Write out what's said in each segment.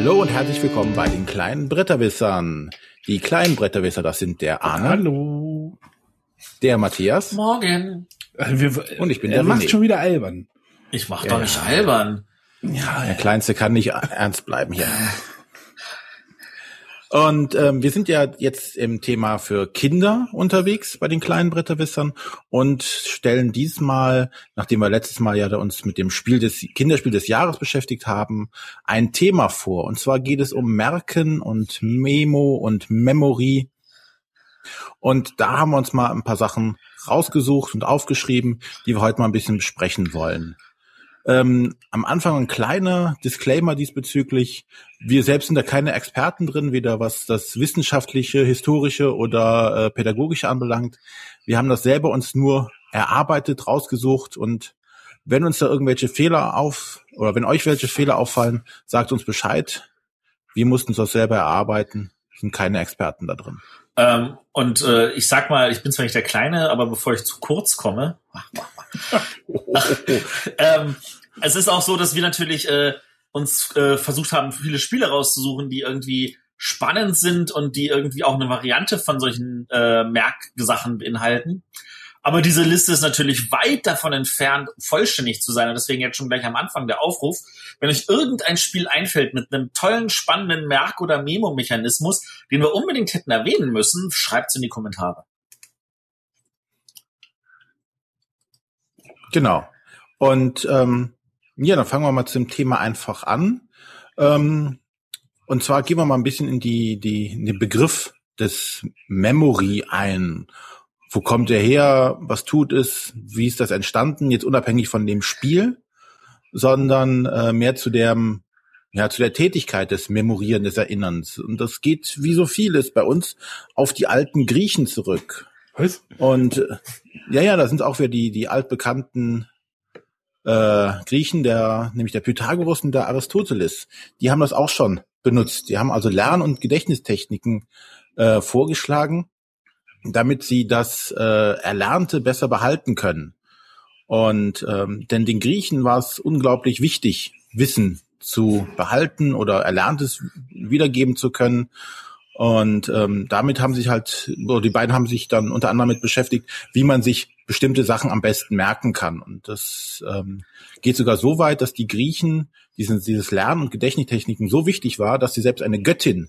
Hallo und herzlich willkommen bei den kleinen Bretterwissern. Die kleinen Bretterwisser, das sind der Arne. Hallo. Der Matthias. Morgen. Also wir, Und ich bin er der macht René. schon wieder albern. Ich mach Ja, doch nicht ja. albern. Ja, Der Kleinste kann nicht ernst bleiben hier. Und ähm, wir sind ja jetzt im Thema für Kinder unterwegs bei den kleinen Bretterwissern und stellen diesmal, nachdem wir letztes Mal ja uns mit dem Spiel des Kinderspiel des Jahres beschäftigt haben, ein Thema vor. Und zwar geht es um Merken und Memo und Memory. Und da haben wir uns mal ein paar Sachen rausgesucht und aufgeschrieben, die wir heute mal ein bisschen besprechen wollen. Ähm, am Anfang ein kleiner Disclaimer diesbezüglich. Wir selbst sind da keine Experten drin, weder was das wissenschaftliche, historische oder äh, pädagogische anbelangt. Wir haben das selber uns nur erarbeitet, rausgesucht und wenn uns da irgendwelche Fehler auf oder wenn euch welche Fehler auffallen, sagt uns Bescheid. Wir mussten das selber erarbeiten, sind keine Experten da drin. Ähm, und äh, ich sag mal, ich bin zwar nicht der Kleine, aber bevor ich zu kurz komme, ähm, es ist auch so, dass wir natürlich äh, uns äh, versucht haben, viele Spiele rauszusuchen, die irgendwie spannend sind und die irgendwie auch eine Variante von solchen äh, Merksachen beinhalten. Aber diese Liste ist natürlich weit davon entfernt, vollständig zu sein. Und deswegen jetzt schon gleich am Anfang der Aufruf. Wenn euch irgendein Spiel einfällt mit einem tollen, spannenden Merk- oder Memo-Mechanismus, den wir unbedingt hätten erwähnen müssen, schreibt's in die Kommentare. Genau. Und ähm, ja, dann fangen wir mal zum Thema einfach an. Ähm, und zwar gehen wir mal ein bisschen in die, die in den Begriff des Memory ein. Wo kommt er her? Was tut es? Wie ist das entstanden? Jetzt unabhängig von dem Spiel, sondern äh, mehr zu dem ja, zu der Tätigkeit des Memorieren, des Erinnerns. Und das geht, wie so vieles bei uns, auf die alten Griechen zurück. was? Und äh, ja, ja, da sind auch wieder die, die altbekannten äh, Griechen, der, nämlich der Pythagoras und der Aristoteles. Die haben das auch schon benutzt. Die haben also Lern- und Gedächtnistechniken äh, vorgeschlagen, damit sie das äh, Erlernte besser behalten können. Und ähm, denn den Griechen war es unglaublich wichtig, Wissen zu behalten oder Erlerntes wiedergeben zu können. Und ähm, damit haben sich halt, die beiden haben sich dann unter anderem mit beschäftigt, wie man sich bestimmte Sachen am besten merken kann. Und das ähm, geht sogar so weit, dass die Griechen diesen, dieses Lernen und Gedächtnistechniken so wichtig war, dass sie selbst eine Göttin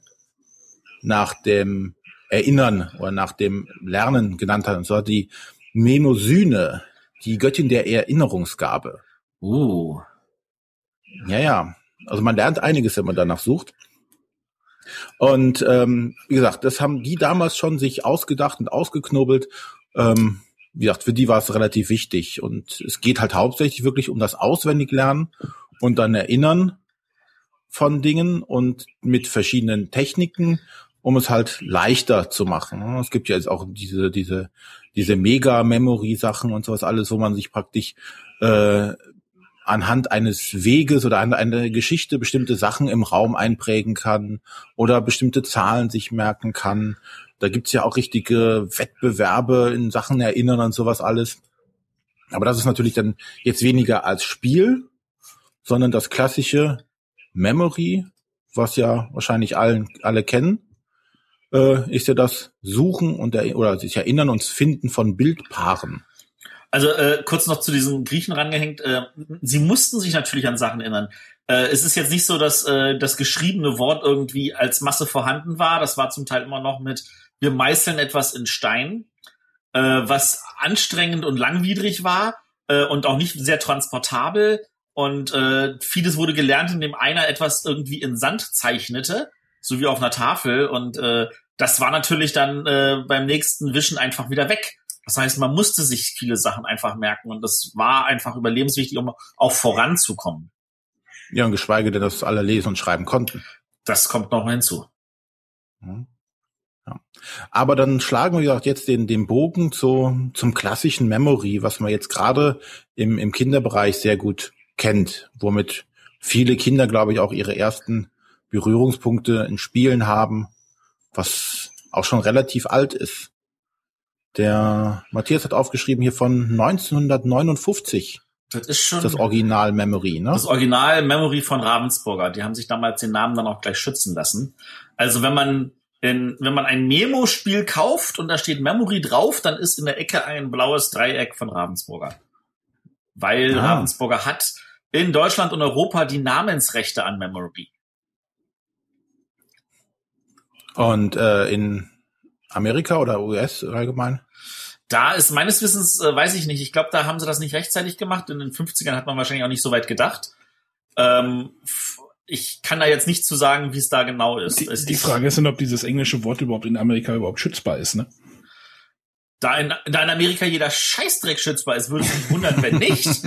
nach dem Erinnern oder nach dem Lernen genannt haben. Und zwar die Mnemosyne, die Göttin der Erinnerungsgabe. Uh. Ja, ja. Also man lernt einiges, wenn man danach sucht. Und ähm, wie gesagt, das haben die damals schon sich ausgedacht und ausgeknobelt. Ähm, wie gesagt, für die war es relativ wichtig. Und es geht halt hauptsächlich wirklich um das Auswendiglernen und dann Erinnern von Dingen und mit verschiedenen Techniken, um es halt leichter zu machen. Es gibt ja jetzt auch diese, diese, diese Mega-Memory-Sachen und sowas alles, wo man sich praktisch äh, anhand eines Weges oder an einer Geschichte bestimmte Sachen im Raum einprägen kann oder bestimmte Zahlen sich merken kann. Da gibt's ja auch richtige Wettbewerbe in Sachen Erinnern und sowas alles. Aber das ist natürlich dann jetzt weniger als Spiel, sondern das klassische Memory, was ja wahrscheinlich allen, alle kennen, äh, ist ja das Suchen und der, oder sich erinnern und Finden von Bildpaaren. Also äh, kurz noch zu diesen Griechen rangehängt. Äh, sie mussten sich natürlich an Sachen erinnern. Äh, es ist jetzt nicht so, dass äh, das geschriebene Wort irgendwie als Masse vorhanden war. Das war zum Teil immer noch mit, wir meißeln etwas in Stein, äh, was anstrengend und langwidrig war äh, und auch nicht sehr transportabel. Und äh, vieles wurde gelernt, indem einer etwas irgendwie in Sand zeichnete, so wie auf einer Tafel. Und äh, das war natürlich dann äh, beim nächsten Wischen einfach wieder weg. Das heißt, man musste sich viele Sachen einfach merken und das war einfach überlebenswichtig, um auch voranzukommen. Ja, und geschweige denn, dass alle lesen und schreiben konnten. Das kommt noch hinzu. Mhm. Ja. Aber dann schlagen wir wie gesagt, jetzt den, den Bogen zu, zum klassischen Memory, was man jetzt gerade im, im Kinderbereich sehr gut kennt, womit viele Kinder, glaube ich, auch ihre ersten Berührungspunkte in Spielen haben, was auch schon relativ alt ist. Der Matthias hat aufgeschrieben hier von 1959. Das ist schon Das Original Memory, ne? das Original Memory von Ravensburger. Die haben sich damals den Namen dann auch gleich schützen lassen. Also wenn man in, wenn man ein Memo-Spiel kauft und da steht Memory drauf, dann ist in der Ecke ein blaues Dreieck von Ravensburger. Weil Ah. Ravensburger hat in Deutschland und Europa die Namensrechte an Memory. Und äh, in Amerika oder US allgemein? Da ist meines Wissens, äh, weiß ich nicht, ich glaube, da haben sie das nicht rechtzeitig gemacht. In den 50ern hat man wahrscheinlich auch nicht so weit gedacht. Ähm, ich kann da jetzt nicht zu sagen, wie es da genau ist. Die, Es die ist- Frage ist dann, ob dieses englische Wort überhaupt in Amerika überhaupt schützbar ist, ne? Da in, da in Amerika jeder Scheißdreck schützbar ist, würde es mich wundern, wenn nicht.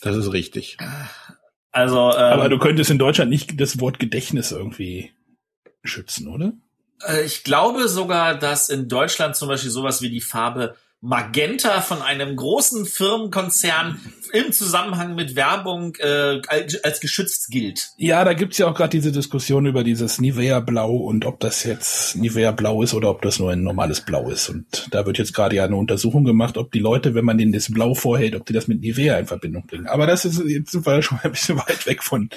Das ist richtig. Also, ähm, Aber du könntest in Deutschland nicht das Wort Gedächtnis irgendwie schützen, oder? äh, ich glaube sogar, dass in Deutschland zum Beispiel sowas wie die Farbe Magenta von einem großen Firmenkonzern im Zusammenhang mit Werbung äh, als, geschützt gilt. Ja, da gibt's ja auch gerade diese Diskussion über dieses Nivea Blau und ob das jetzt Nivea Blau ist oder ob das nur ein normales Blau ist. Und da wird jetzt gerade ja eine Untersuchung gemacht, ob die Leute, wenn man denen das Blau vorhält, ob die das mit Nivea in Verbindung bringen. Aber das ist, jetzt schon ein bisschen weit weg von.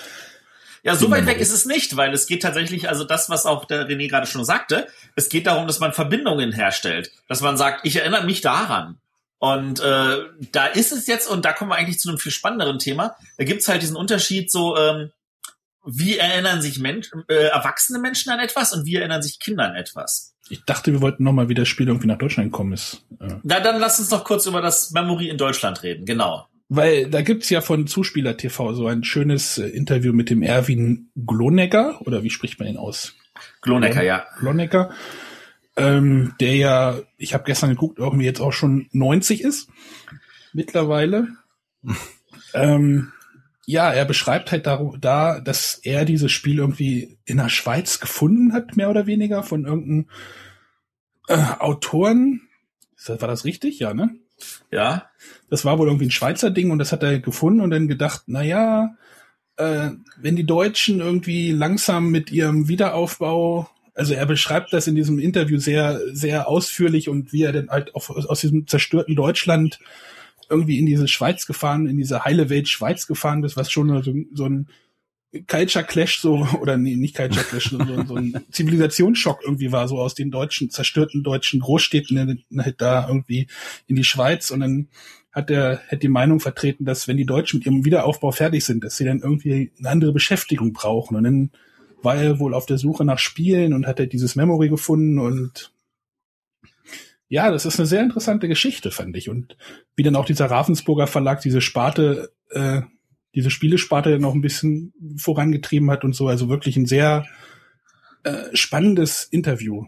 Ja, so weit weg ist es nicht, weil es geht tatsächlich, also das, was auch der René gerade schon sagte, es geht darum, dass man Verbindungen herstellt, dass man sagt, ich erinnere mich daran. Und äh, da ist es jetzt, und da kommen wir eigentlich zu einem viel spannenderen Thema, da gibt's halt diesen Unterschied so, ähm, wie erinnern sich Mensch, äh, erwachsene Menschen an etwas und wie erinnern sich Kinder an etwas. Ich dachte, wir wollten noch mal, wie das Spiel irgendwie nach Deutschland gekommen ist. Ja. Na, dann lass uns noch kurz über das Memory in Deutschland reden, genau. Weil da gibt's ja von Zuspieler TV so ein schönes äh, Interview mit dem Erwin Glonegger, oder wie spricht man ihn aus? Glonecker, ja. Glonecker, ähm, der ja, ich habe gestern geguckt, irgendwie jetzt auch schon 90 ist mittlerweile. ähm, ja, er beschreibt halt da, da, dass er dieses Spiel irgendwie in der Schweiz gefunden hat, mehr oder weniger, von irgendeinem äh, Autoren. War das richtig? Ja, ne? Ja. Das war wohl irgendwie ein Schweizer Ding und das hat er gefunden und dann gedacht, na ja, äh, wenn die Deutschen irgendwie langsam mit ihrem Wiederaufbau, also er beschreibt das in diesem Interview sehr, sehr ausführlich und wie er dann halt auf, aus diesem zerstörten Deutschland irgendwie in diese Schweiz gefahren, in diese heile Welt Schweiz gefahren ist, was schon so, so ein Culture Clash so, oder nee, nicht Culture Clash, so, so, ein Zivilisationsschock irgendwie war, so aus den deutschen, zerstörten deutschen Großstädten halt da irgendwie in die Schweiz und dann hat er hat die Meinung vertreten, dass wenn die Deutschen mit ihrem Wiederaufbau fertig sind, dass sie dann irgendwie eine andere Beschäftigung brauchen. Und dann war er wohl auf der Suche nach Spielen und hat er dieses Memory gefunden und ja, das ist eine sehr interessante Geschichte, fand ich. Und wie dann auch dieser Ravensburger Verlag diese Sparte, äh, diese Spielesparte dann auch ein bisschen vorangetrieben hat und so. Also wirklich ein sehr äh, spannendes Interview.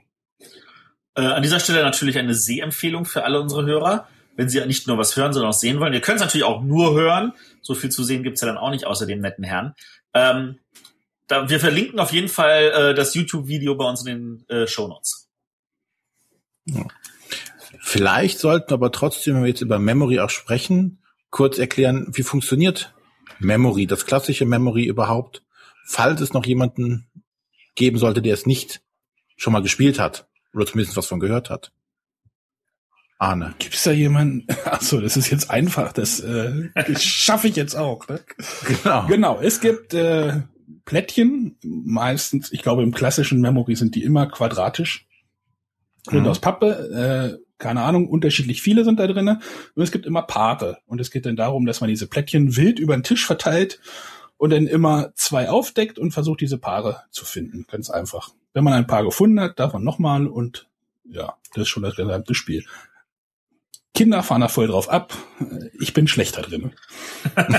Äh, an dieser Stelle natürlich eine Sehempfehlung für alle unsere Hörer, wenn sie nicht nur was hören, sondern auch sehen wollen. Ihr könnt es natürlich auch nur hören. So viel zu sehen gibt's ja dann auch nicht außer dem netten Herrn. Ähm, da, wir verlinken auf jeden Fall äh, das YouTube-Video bei uns in den äh, Shownotes. Vielleicht sollten wir aber trotzdem, wenn wir jetzt über Memory auch sprechen, kurz erklären, wie funktioniert Memory, das klassische Memory überhaupt, falls es noch jemanden geben sollte, der es nicht schon mal gespielt hat oder zumindest was von gehört hat. Arne. Gibt's da jemanden? Achso, das ist jetzt einfach. Das, äh, das schaffe ich jetzt auch. Ne? Genau. Genau, es gibt äh, Plättchen, meistens, ich glaube im klassischen Memory sind die immer quadratisch. Sind Mhm. aus Pappe, äh, keine Ahnung, unterschiedlich viele sind da drinne. Und es gibt immer Paare. Und es geht dann darum, dass man diese Plättchen wild über den Tisch verteilt und dann immer zwei aufdeckt und versucht, diese Paare zu finden. Ganz einfach. Wenn man ein Paar gefunden hat, darf man nochmal und ja, das ist schon das gesamte Spiel. Kinder fahren da voll drauf ab. Ich bin schlechter drin.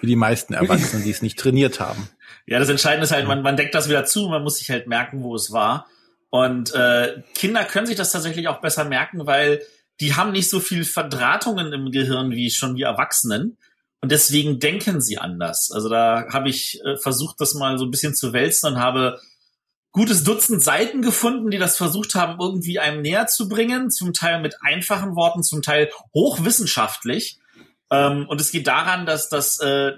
Wie die meisten Erwachsenen, die es nicht trainiert haben. Ja, das Entscheidende ist halt, man, man deckt das wieder zu, man muss sich halt merken, wo es war. Und äh, Kinder können sich das tatsächlich auch besser merken, weil die haben nicht so viel Verdrahtungen im Gehirn wie schon wie Erwachsenen. Und deswegen denken sie anders. Also da habe ich äh, versucht, das mal so ein bisschen zu wälzen und habe gutes Dutzend Seiten gefunden, die das versucht haben, irgendwie einem näher zu bringen. Zum Teil mit einfachen Worten, zum Teil hochwissenschaftlich. Ähm, und es geht daran, dass das äh,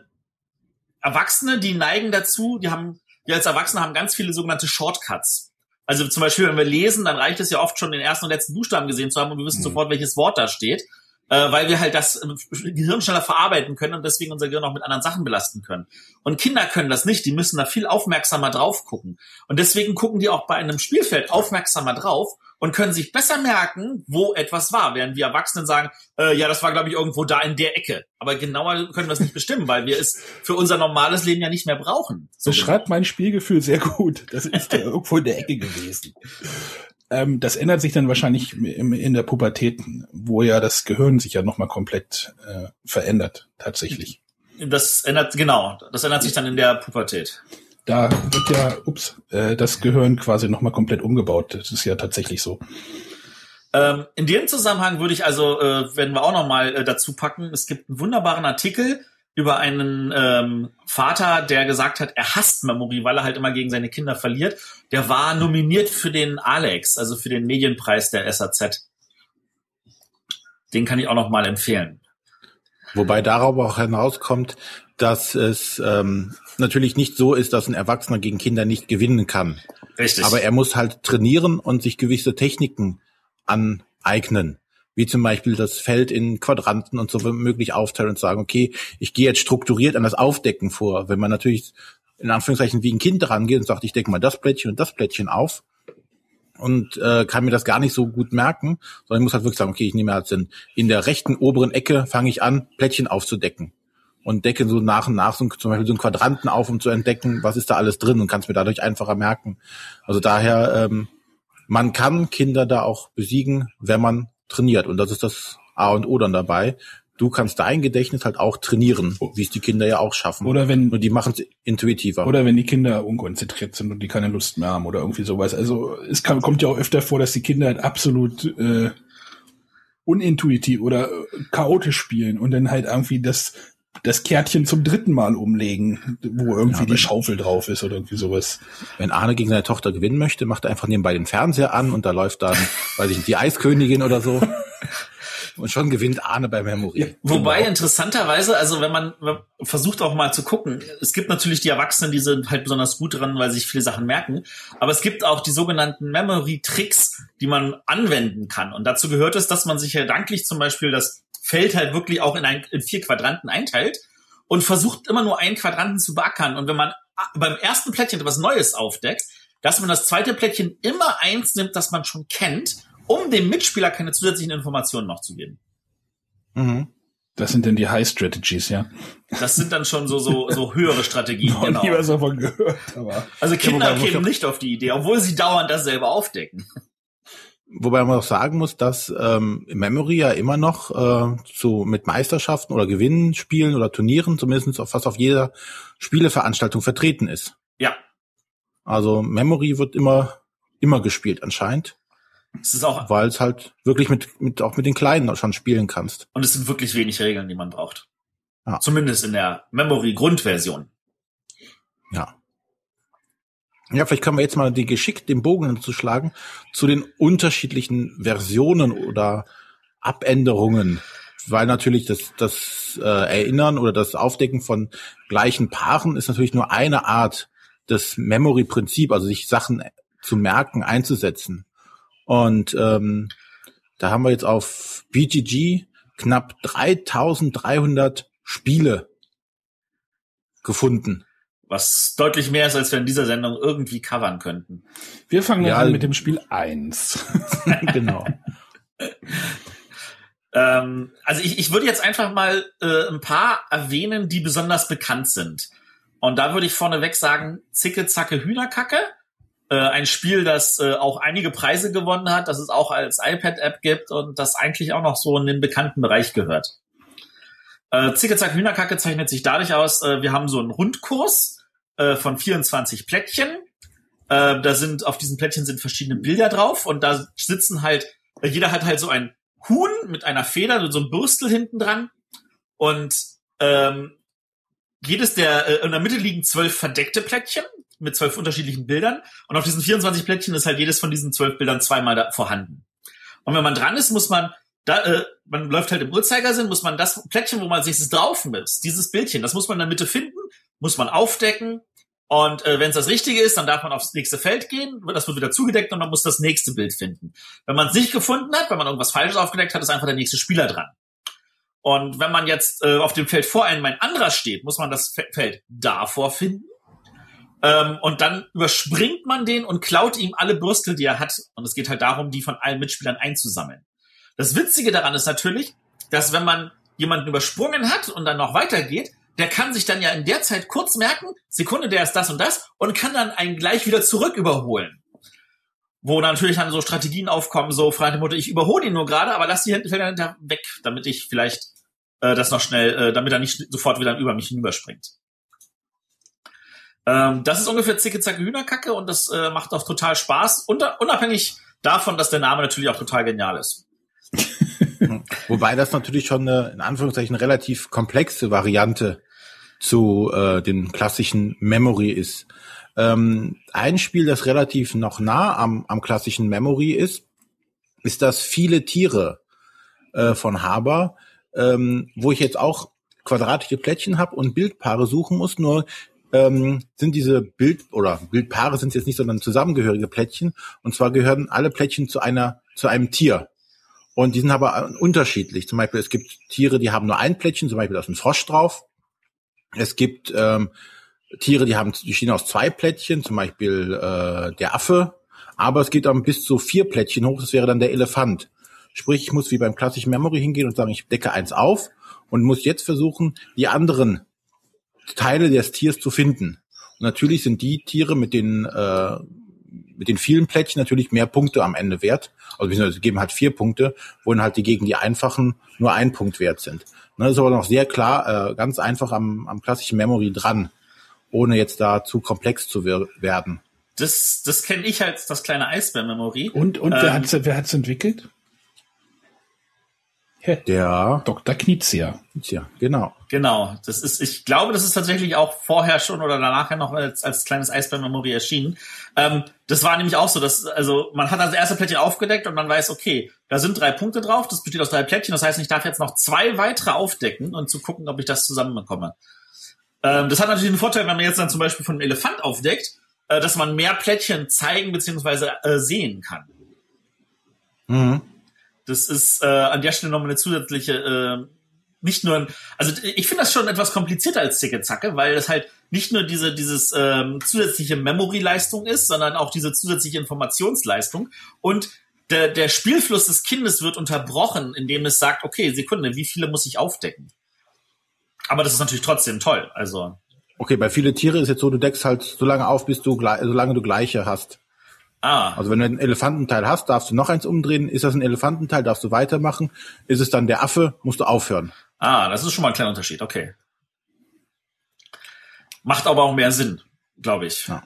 Erwachsene, die neigen dazu, die haben, wir als Erwachsene haben ganz viele sogenannte Shortcuts. Also zum Beispiel, wenn wir lesen, dann reicht es ja oft schon den ersten und letzten Buchstaben gesehen zu haben und wir wissen Mhm. sofort, welches Wort da steht. Äh, weil wir halt das äh, Gehirn schneller verarbeiten können und deswegen unser Gehirn auch mit anderen Sachen belasten können. Und Kinder können das nicht, die müssen da viel aufmerksamer drauf gucken. Und deswegen gucken die auch bei einem Spielfeld aufmerksamer drauf und können sich besser merken, wo etwas war, während wir Erwachsenen sagen, äh, ja, das war, glaube ich, irgendwo da in der Ecke. Aber genauer können wir es nicht bestimmen, weil wir es für unser normales Leben ja nicht mehr brauchen. So schreibt mein Spielgefühl sehr gut. Das ist ja irgendwo in der Ecke gewesen. Ähm, das ändert sich dann wahrscheinlich in der Pubertät, wo ja das Gehirn sich ja nochmal komplett äh, verändert, tatsächlich. Das ändert, genau, das ändert sich dann in der Pubertät. Da wird ja, ups, äh, das Gehirn quasi nochmal komplett umgebaut. Das ist ja tatsächlich so. Ähm, in dem Zusammenhang würde ich also, äh, werden wir auch nochmal äh, dazu packen, es gibt einen wunderbaren Artikel über einen ähm, Vater, der gesagt hat, er hasst Memory, weil er halt immer gegen seine Kinder verliert. Der war nominiert für den Alex, also für den Medienpreis der SAZ. Den kann ich auch noch mal empfehlen. Wobei darauf auch hinauskommt, dass es ähm, natürlich nicht so ist, dass ein Erwachsener gegen Kinder nicht gewinnen kann. Richtig. Aber er muss halt trainieren und sich gewisse Techniken aneignen wie zum Beispiel das Feld in Quadranten und so möglich aufteilen und sagen, okay, ich gehe jetzt strukturiert an das Aufdecken vor. Wenn man natürlich in Anführungszeichen wie ein Kind rangeht und sagt, ich decke mal das Plättchen und das Plättchen auf und äh, kann mir das gar nicht so gut merken, sondern ich muss halt wirklich sagen, okay, ich nehme halt in, in der rechten oberen Ecke fange ich an, Plättchen aufzudecken und decke so nach und nach so, zum Beispiel so einen Quadranten auf, um zu entdecken, was ist da alles drin und kann es mir dadurch einfacher merken. Also daher, ähm, man kann Kinder da auch besiegen, wenn man trainiert. Und das ist das A und O dann dabei. Du kannst dein Gedächtnis halt auch trainieren, wie es die Kinder ja auch schaffen. Oder wenn nur die machen es intuitiver. Oder wenn die Kinder unkonzentriert sind und die keine Lust mehr haben oder irgendwie sowas. Also es kann, kommt ja auch öfter vor, dass die Kinder halt absolut äh, unintuitiv oder chaotisch spielen und dann halt irgendwie das das Kärtchen zum dritten Mal umlegen, wo irgendwie ja, die Schaufel drauf ist oder irgendwie sowas. Wenn Arne gegen seine Tochter gewinnen möchte, macht er einfach nebenbei den Fernseher an und da läuft dann, weiß ich nicht, die Eiskönigin oder so. Und schon gewinnt Arne bei Memory. Ja, wobei genau. interessanterweise, also wenn man versucht auch mal zu gucken, es gibt natürlich die Erwachsenen, die sind halt besonders gut dran, weil sie sich viele Sachen merken. Aber es gibt auch die sogenannten Memory-Tricks, die man anwenden kann. Und dazu gehört es, dass man sich ja danklich zum Beispiel das Feld halt wirklich auch in, ein, in vier Quadranten einteilt und versucht immer nur einen Quadranten zu beackern. Und wenn man beim ersten Plättchen etwas Neues aufdeckt, dass man das zweite Plättchen immer eins nimmt, das man schon kennt, um dem Mitspieler keine zusätzlichen Informationen noch zu geben. Mhm. Das sind denn die High Strategies, ja? Das sind dann schon so, so, so höhere Strategien. Noch genau. nie was davon gehört, aber. Also Kinder ja, kämen nicht auf die Idee, obwohl sie dauernd dasselbe aufdecken. Wobei man auch sagen muss, dass ähm, Memory ja immer noch äh, so mit Meisterschaften oder Gewinnen, Spielen oder Turnieren zumindest auf fast auf jeder Spieleveranstaltung vertreten ist. Ja. Also Memory wird immer immer gespielt anscheinend. Es ist auch, weil es halt wirklich mit mit auch mit den Kleinen schon spielen kannst. Und es sind wirklich wenig Regeln, die man braucht. Ja. Zumindest in der Memory Grundversion. Ja. Ja, vielleicht können wir jetzt mal die geschickt den Bogen zu schlagen zu den unterschiedlichen Versionen oder Abänderungen, weil natürlich das, das äh, Erinnern oder das Aufdecken von gleichen Paaren ist natürlich nur eine Art des Memory-Prinzip, also sich Sachen zu merken, einzusetzen. Und ähm, da haben wir jetzt auf BGG knapp 3300 Spiele gefunden was deutlich mehr ist, als wir in dieser Sendung irgendwie covern könnten. Wir fangen ja, an mit dem Spiel eins. genau. ähm, also ich, ich würde jetzt einfach mal äh, ein paar erwähnen, die besonders bekannt sind. Und da würde ich vorneweg sagen, Zicke, Zacke, Hühnerkacke. Äh, ein Spiel, das äh, auch einige Preise gewonnen hat, das es auch als iPad-App gibt und das eigentlich auch noch so in den bekannten Bereich gehört. Äh, Zicke, Zacke, Hühnerkacke zeichnet sich dadurch aus, äh, wir haben so einen Rundkurs, äh, von 24 Plättchen. Äh, da sind, auf diesen Plättchen sind verschiedene Bilder drauf und da sitzen halt, äh, jeder hat halt so ein Huhn mit einer Feder und so ein Bürstel hinten dran. Und ähm, jedes der, äh, in der Mitte liegen zwölf verdeckte Plättchen mit zwölf unterschiedlichen Bildern. Und auf diesen 24 Plättchen ist halt jedes von diesen zwölf Bildern zweimal da vorhanden. Und wenn man dran ist, muss man da, äh, man läuft halt im Uhrzeigersinn, muss man das Plättchen, wo man sich drauf ist, dieses Bildchen, das muss man in der Mitte finden, muss man aufdecken und äh, wenn es das Richtige ist, dann darf man aufs nächste Feld gehen, das wird wieder zugedeckt und man muss das nächste Bild finden. Wenn man es nicht gefunden hat, wenn man irgendwas Falsches aufgedeckt hat, ist einfach der nächste Spieler dran. Und wenn man jetzt äh, auf dem Feld vor einem ein anderer steht, muss man das Feld davor finden. Ähm, und dann überspringt man den und klaut ihm alle Bürstel, die er hat. Und es geht halt darum, die von allen Mitspielern einzusammeln. Das Witzige daran ist natürlich, dass wenn man jemanden übersprungen hat und dann noch weitergeht, der kann sich dann ja in der Zeit kurz merken, Sekunde, der ist das und das und kann dann einen gleich wieder zurück überholen. Wo natürlich dann so Strategien aufkommen, so freie Mutter, ich überhole ihn nur gerade, aber lass die Felder hinter weg, damit ich vielleicht äh, das noch schnell, äh, damit er nicht sofort wieder über mich hinüberspringt. Ähm, das ist ungefähr zicke zacke Hühnerkacke und das äh, macht auch total Spaß, unter, unabhängig davon, dass der Name natürlich auch total genial ist. Wobei das natürlich schon eine, in Anführungszeichen, relativ komplexe Variante zu äh, dem klassischen Memory ist. Ähm, ein Spiel, das relativ noch nah am, am klassischen Memory ist, ist das viele Tiere äh, von Haber, ähm, wo ich jetzt auch quadratische Plättchen habe und Bildpaare suchen muss. Nur ähm, sind diese Bild oder Bildpaare sind jetzt nicht, sondern zusammengehörige Plättchen. Und zwar gehören alle Plättchen zu einer zu einem Tier. Und die sind aber unterschiedlich. Zum Beispiel, es gibt Tiere, die haben nur ein Plättchen, zum Beispiel da ist ein Frosch drauf. Es gibt ähm, Tiere, die haben, die stehen aus zwei Plättchen, zum Beispiel äh, der Affe. Aber es geht dann bis zu vier Plättchen hoch, das wäre dann der Elefant. Sprich, ich muss wie beim klassischen Memory hingehen und sagen, ich decke eins auf und muss jetzt versuchen, die anderen Teile des Tiers zu finden. Und natürlich sind die Tiere mit den äh, mit den vielen Plättchen natürlich mehr Punkte am Ende wert. Also sie geben halt vier Punkte, wohin halt die gegen die einfachen nur ein Punkt wert sind. Ne, das ist aber noch sehr klar, äh, ganz einfach am, am klassischen Memory dran, ohne jetzt da zu komplex zu werden. Das, das kenne ich als das kleine Eisbär-Memory. Und, und ähm, wer hat's, wer hat's entwickelt? Der Dr. Knizia. Knizia, genau. Genau. Das ist, ich glaube, das ist tatsächlich auch vorher schon oder danach noch als, als kleines Eisbär-Memory erschienen. Ähm, das war nämlich auch so, dass, also, man hat das erste Plättchen aufgedeckt und man weiß, okay, da sind drei Punkte drauf, das besteht aus drei Plättchen, das heißt, ich darf jetzt noch zwei weitere aufdecken und zu gucken, ob ich das zusammenbekomme. Ähm, das hat natürlich den Vorteil, wenn man jetzt dann zum Beispiel von einem Elefant aufdeckt, äh, dass man mehr Plättchen zeigen bzw. Äh, sehen kann. Mhm. Das ist äh, an der Stelle nochmal eine zusätzliche, äh, nicht nur, also ich finde das schon etwas komplizierter als Zicke-Zacke, weil das halt nicht nur diese dieses ähm, zusätzliche Memory-Leistung ist, sondern auch diese zusätzliche Informationsleistung und der, der Spielfluss des Kindes wird unterbrochen, indem es sagt, okay, Sekunde, wie viele muss ich aufdecken? Aber das ist natürlich trotzdem toll. Also okay, bei viele Tiere ist jetzt so, du deckst halt so lange auf, bis du solange du gleiche hast. Ah. Also wenn du einen Elefantenteil hast, darfst du noch eins umdrehen. Ist das ein Elefantenteil, darfst du weitermachen. Ist es dann der Affe, musst du aufhören. Ah, das ist schon mal ein kleiner Unterschied. Okay. Macht aber auch mehr Sinn, glaube ich. Ja.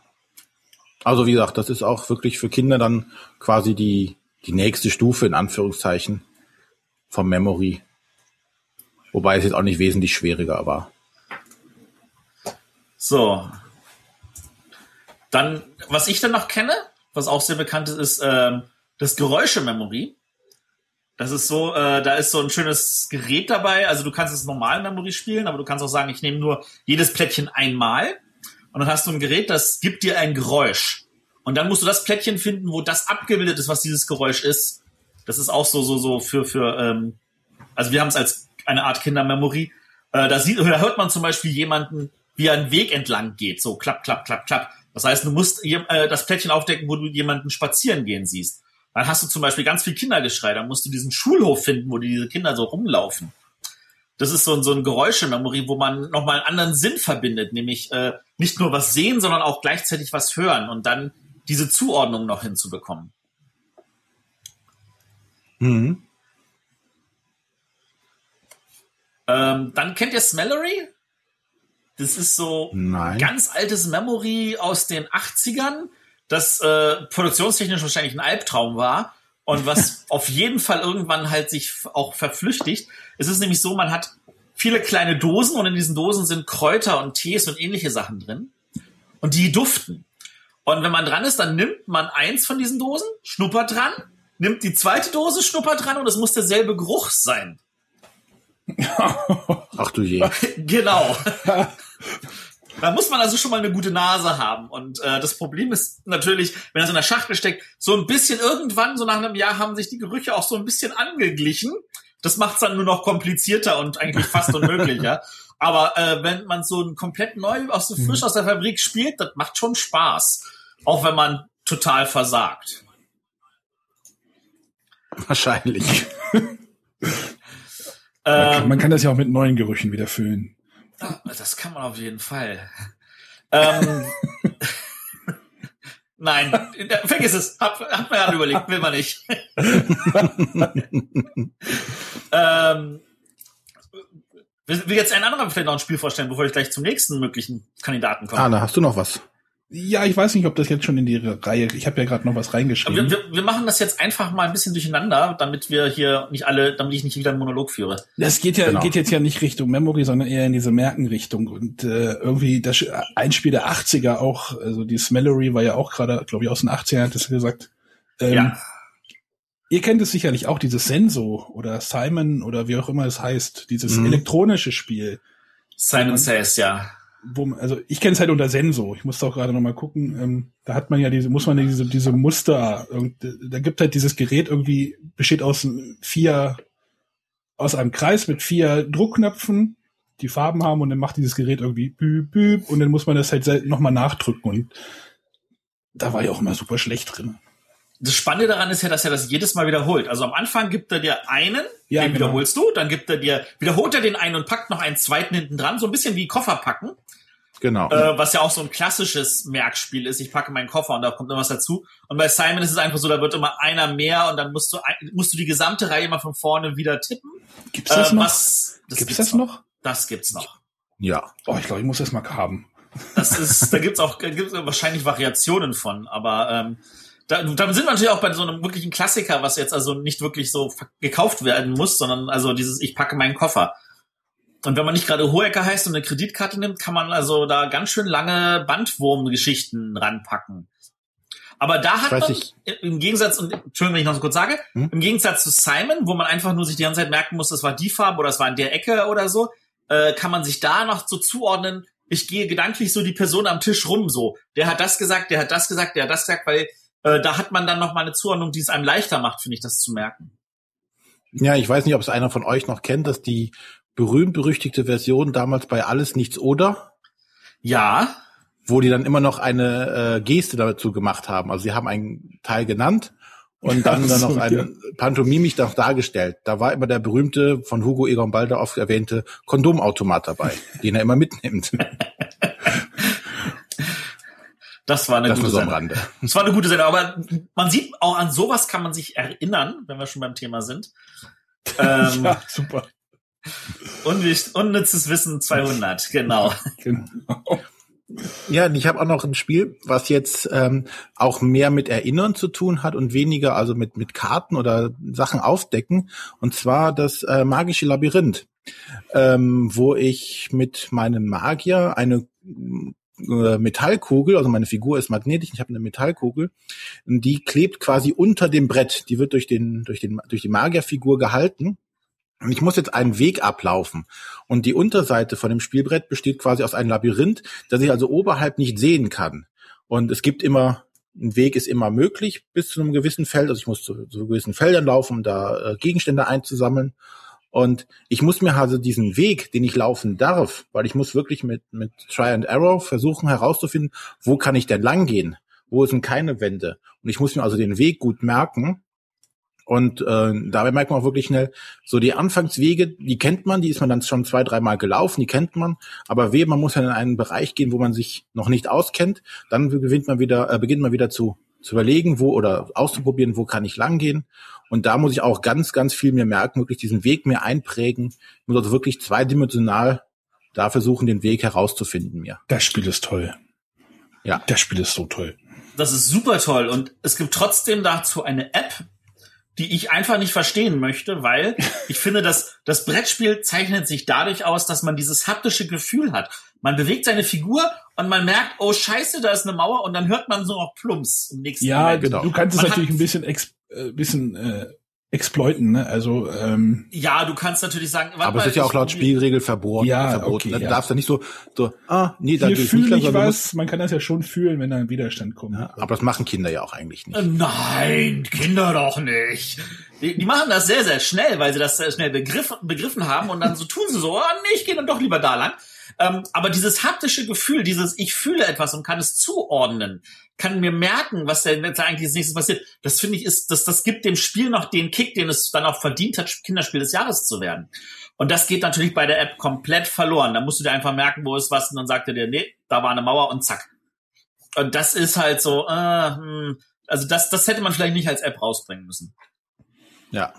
Also wie gesagt, das ist auch wirklich für Kinder dann quasi die, die nächste Stufe in Anführungszeichen vom Memory. Wobei es jetzt auch nicht wesentlich schwieriger war. So. Dann, was ich dann noch kenne, was auch sehr bekannt ist, ist ähm, das Geräusche-Memory. Das ist so, äh, da ist so ein schönes Gerät dabei. Also du kannst es normal Memory spielen, aber du kannst auch sagen, ich nehme nur jedes Plättchen einmal. Und dann hast du ein Gerät, das gibt dir ein Geräusch. Und dann musst du das Plättchen finden, wo das abgebildet ist, was dieses Geräusch ist. Das ist auch so, so, so für, für, ähm, also wir haben es als eine Art Kindermemory. Äh, da, sieht, da hört man zum Beispiel jemanden, wie er einen Weg entlang geht. So klapp, klapp, klapp, klapp. Das heißt, du musst äh, das Plättchen aufdecken, wo du jemanden spazieren gehen siehst. Dann hast du zum Beispiel ganz viel Kindergeschrei. Dann musst du diesen Schulhof finden, wo diese Kinder so rumlaufen. Das ist so ein, so ein Geräuschememory, wo man nochmal einen anderen Sinn verbindet, nämlich äh, nicht nur was sehen, sondern auch gleichzeitig was hören und dann diese Zuordnung noch hinzubekommen. Mhm. Ähm, dann kennt ihr Smellery? Das ist so Nein. ganz altes Memory aus den 80ern, das äh, produktionstechnisch wahrscheinlich ein Albtraum war und was auf jeden Fall irgendwann halt sich auch verflüchtigt. Es ist nämlich so, man hat viele kleine Dosen und in diesen Dosen sind Kräuter und Tees und ähnliche Sachen drin und die duften. Und wenn man dran ist, dann nimmt man eins von diesen Dosen, schnuppert dran, nimmt die zweite Dose, schnuppert dran und es muss derselbe Geruch sein. Ach du je. genau. Da muss man also schon mal eine gute Nase haben. Und äh, das Problem ist natürlich, wenn er so in der Schachtel steckt, so ein bisschen irgendwann, so nach einem Jahr, haben sich die Gerüche auch so ein bisschen angeglichen. Das macht's dann nur noch komplizierter und eigentlich fast unmöglich, ja. Aber äh, wenn man so ein komplett neu aus der frisch mhm. aus der Fabrik spielt, das macht schon Spaß. Auch wenn man total versagt. Wahrscheinlich. Ähm, man kann das ja auch mit neuen Gerüchen wieder füllen. Das kann man auf jeden Fall. ähm, Nein, vergiss es. Hab, hab mir gerade überlegt, will man nicht. ähm, will jetzt ein anderer vielleicht noch ein Spiel vorstellen, bevor ich gleich zum nächsten möglichen Kandidaten komme? Anna, hast du noch was? Ja, ich weiß nicht, ob das jetzt schon in die Reihe. Ich habe ja gerade noch was reingeschrieben. Wir, wir, wir, machen das jetzt einfach mal ein bisschen durcheinander, damit wir hier nicht alle, damit ich nicht wieder einen Monolog führe. Das geht ja genau. geht jetzt ja nicht Richtung Memory, sondern eher in diese Merkenrichtung und äh, irgendwie das ein Spiel der 80er auch, also die Smellery war ja auch gerade, glaube ich, aus den 80ern hat das gesagt. Ähm, ja. Ihr kennt es sicherlich auch, dieses Senso oder Simon oder wie auch immer es heißt, dieses mhm. elektronische Spiel. Simon Says, ja wo, also ich kenne es halt unter Senso. Ich musste auch gerade noch mal gucken. Ähm, da hat man ja diese, muss man ja diese, diese Muster. Da gibt halt dieses Gerät irgendwie besteht aus vier, aus einem Kreis mit vier Druckknöpfen, die Farben haben und dann macht dieses Gerät irgendwie büb, büb und dann muss man das halt noch mal nachdrücken und da war ich auch immer super schlecht drin. Das Spannende daran ist ja, dass er das jedes Mal wiederholt. Also am Anfang gibt er dir einen, ja, den genau. wiederholst du, dann gibt er dir, wiederholt er den einen und packt noch einen zweiten hinten dran, so ein bisschen wie Koffer packen. Genau. Äh, was ja auch so ein klassisches Merkspiel ist. Ich packe meinen Koffer und da kommt irgendwas dazu. Und bei Simon ist es einfach so, da wird immer einer mehr und dann musst du, musst du die gesamte Reihe mal von vorne wieder tippen. Gibt's das äh, noch? Was, das gibt's, gibt's das noch? Das gibt's noch. Ja. Oh, ich glaube, ich muss das mal haben. Das ist, da gibt's auch gibt's wahrscheinlich Variationen von, aber ähm, da, da sind wir natürlich auch bei so einem wirklichen Klassiker, was jetzt also nicht wirklich so gekauft werden muss, sondern also dieses Ich packe meinen Koffer. Und wenn man nicht gerade Hohecker heißt und eine Kreditkarte nimmt, kann man also da ganz schön lange Bandwurmgeschichten ranpacken. Aber da hat man ich. im Gegensatz, und Entschuldigung, wenn ich noch so kurz sage, hm? im Gegensatz zu Simon, wo man einfach nur sich die ganze Zeit merken muss, das war die Farbe oder das war in der Ecke oder so, äh, kann man sich da noch so zuordnen, ich gehe gedanklich so die Person am Tisch rum, so. Der hat das gesagt, der hat das gesagt, der hat das gesagt, weil äh, da hat man dann noch mal eine Zuordnung, die es einem leichter macht, finde ich, das zu merken. Ja, ich weiß nicht, ob es einer von euch noch kennt, dass die berühmt-berüchtigte Version damals bei Alles Nichts oder? Ja. Wo die dann immer noch eine äh, Geste dazu gemacht haben. Also sie haben einen Teil genannt und dann, dann noch ein ja. Pantomimik noch dargestellt. Da war immer der berühmte von Hugo Egon Balder oft erwähnte Kondomautomat dabei, den er immer mitnimmt. Das war eine das gute Sendung. Rande. Das war eine gute Sendung. Aber man sieht, auch an sowas kann man sich erinnern, wenn wir schon beim Thema sind. Ähm, ja, super. unnützes Wissen 200, genau. genau. Ja, und ich habe auch noch ein Spiel, was jetzt ähm, auch mehr mit Erinnern zu tun hat und weniger also mit mit Karten oder Sachen aufdecken. Und zwar das äh, magische Labyrinth, ähm, wo ich mit meinem Magier eine äh, Metallkugel, also meine Figur ist magnetisch, ich habe eine Metallkugel, die klebt quasi unter dem Brett. Die wird durch den durch den durch die Magierfigur gehalten und ich muss jetzt einen Weg ablaufen. Und die Unterseite von dem Spielbrett besteht quasi aus einem Labyrinth, das ich also oberhalb nicht sehen kann. Und es gibt immer, ein Weg ist immer möglich bis zu einem gewissen Feld. Also ich muss zu, zu gewissen Feldern laufen, um da äh, Gegenstände einzusammeln. Und ich muss mir also diesen Weg, den ich laufen darf, weil ich muss wirklich mit, mit Try and Error versuchen herauszufinden, wo kann ich denn langgehen? Wo sind keine Wände? Und ich muss mir also den Weg gut merken und äh, dabei merkt man auch wirklich schnell, so die Anfangswege, die kennt man, die ist man dann schon zwei, dreimal gelaufen, die kennt man. Aber wehe, man muss ja in einen Bereich gehen, wo man sich noch nicht auskennt, dann gewinnt man wieder, äh, beginnt man wieder zu, zu überlegen, wo oder auszuprobieren, wo kann ich langgehen. Und da muss ich auch ganz, ganz viel mir merken, wirklich diesen Weg mir einprägen. Ich muss also wirklich zweidimensional da versuchen, den Weg herauszufinden mir. Das Spiel ist toll. Ja. Das Spiel ist so toll. Das ist super toll. Und es gibt trotzdem dazu eine App, die ich einfach nicht verstehen möchte, weil ich finde, dass das Brettspiel zeichnet sich dadurch aus, dass man dieses haptische Gefühl hat. Man bewegt seine Figur und man merkt, oh Scheiße, da ist eine Mauer und dann hört man so noch Plumps im nächsten Ja, Moment. genau. Du kannst es man natürlich ein bisschen, ex äh, bisschen äh, exploiten, ne? Also ähm, ja, du kannst natürlich sagen, aber es ist ja auch laut Spielregel verboten. Ja, verboten. okay, du ja. darfst ja nicht so, so ah, nee, da hier gehe ich fühle ich du was. Man kann das ja schon fühlen, wenn da ein Widerstand kommt. musst, aber das machen Kinder ja auch eigentlich nicht. Äh, Nein, Kinder doch nicht. Die, die machen das sehr, sehr schnell, weil sie das sehr schnell begriff, begriffen haben und dann so tun sie so, ah, nee, ich gehe dann doch lieber da lang. Ähm, aber dieses haptische Gefühl, dieses ich fühle etwas und kann es zuordnen, kann mir merken, was denn jetzt eigentlich als nächstes passiert. Das finde ich ist, das, das gibt dem Spiel noch den Kick, den es dann auch verdient hat, Kinderspiel des Jahres zu werden. Und das geht natürlich bei der App komplett verloren. Da musst du dir einfach merken, wo ist was, und dann sagt er dir, nee, da war eine Mauer und zack. Und das ist halt so, äh, hm, also das, das hätte man vielleicht nicht als App rausbringen müssen. Ja.